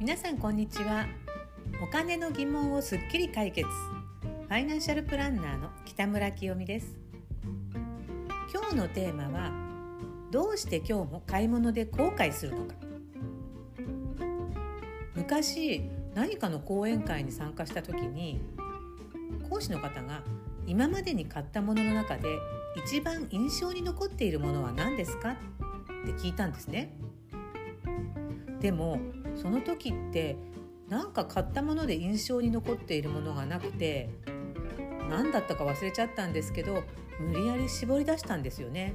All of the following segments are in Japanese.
皆さんこんにちは。お金の疑問をすっきり解決。ファイナンシャルプランナーの北村清美です。今日のテーマはどうして今日も買い物で後悔するのか。昔何かの講演会に参加した時に講師の方が今までに買ったものの中で一番印象に残っているものは何ですか？って聞いたんですね。でもその時ってなんか買ったもので印象に残っているものがなくて何だったか忘れちゃったんですけど無理やり絞り出したんですよね。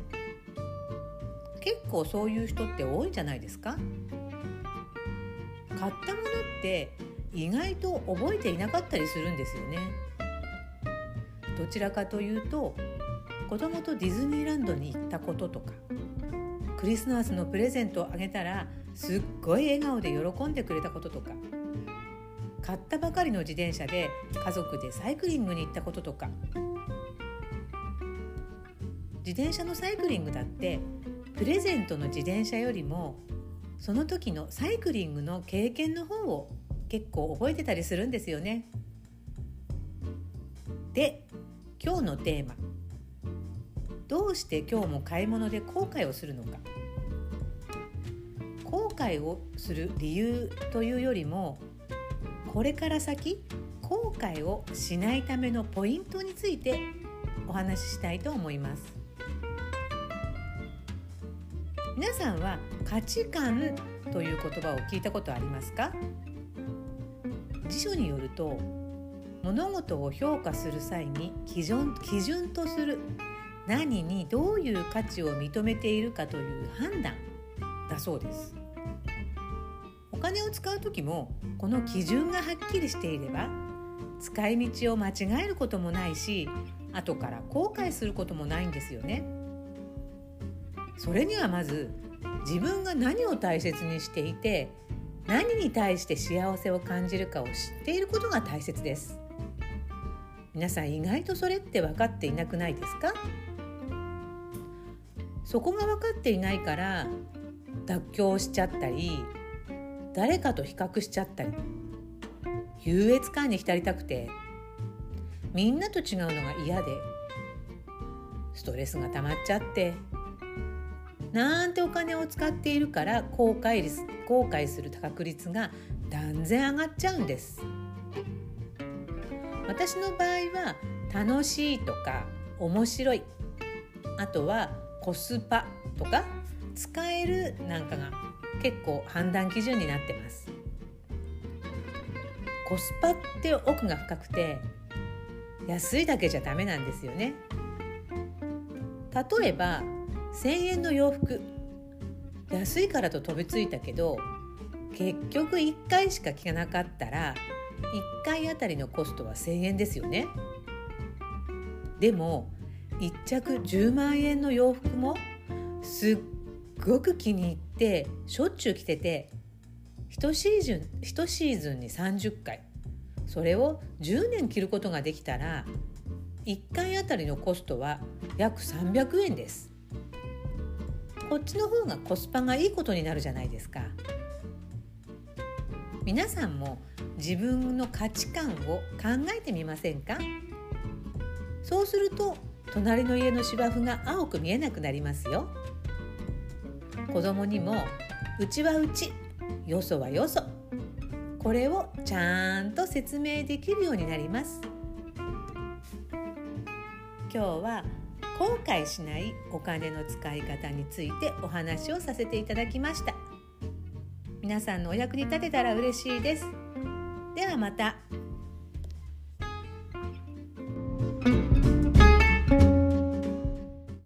結構そういう人って多いんじゃないですか。買ったものって意外と覚えていなかったりするんですよね。どちらかというと子供とディズニーランドに行ったこととかクリスマスのプレゼントをあげたらすっごい笑顔で喜んでくれたこととか。買ったばかりの自転車で家族でサイクリングに行ったこととか。自転車のサイクリングだってプレゼントの自転車よりもその時のサイクリングの経験の方を結構覚えてたりするんですよね。で今日のテーマ。どうして今日も買い物で後悔をするのか。後悔をする理由というよりもこれから先後悔をしないためのポイントについてお話ししたいと思います。皆さんは価値観という言葉を聞いたことありますか？辞書によると物事を評価する際に基準基準とする何にどういう価値を認めているかという判断だそうです。金を使う時もこの基準がはっきりしていれば使い道を間違えることもないし後から後悔することもないんですよね。それにはまず自分が何を大切にしていて何に対して幸せを感じるかを知っていることが大切です。皆さん意外とそれって分かっていなくないですか？そこが分かっていないから妥協しちゃったり誰かと比較しちゃったり優越感に浸りたくてみんなと違うのが嫌でストレスが溜まっちゃってなんてお金を使っているから後悔率後悔する確率が断然上がっちゃうんです。私の場合は楽しいとか面白い。あとはコスパとか使えるなんかが結構判断基準になってます。コスパって奥が深くて安いだけじゃダメなんですよね。例えば1,000円の洋服。安いからと飛びついたけど結局1回しか着なかったら1回あたりのコストは1,000円ですよね。でも1着10万円の洋服もすっごく気に入ってしょっちゅう着てて1シーズン1シーズンに30回。それを10年着ることができたら1回あたりのコストは約300円です。こっちの方がコスパがいいことになるじゃないですか。皆さんも自分の価値観を考えてみませんか？そうすると隣の家の芝生が青く見えなくなりますよ。子供にもうちはうちよそはよそ。これをちゃんと説明できるようになります。今日は後悔しないお金の使い方についてお話をさせていただきました。皆さんのお役に立てたら嬉しいです。ではまた。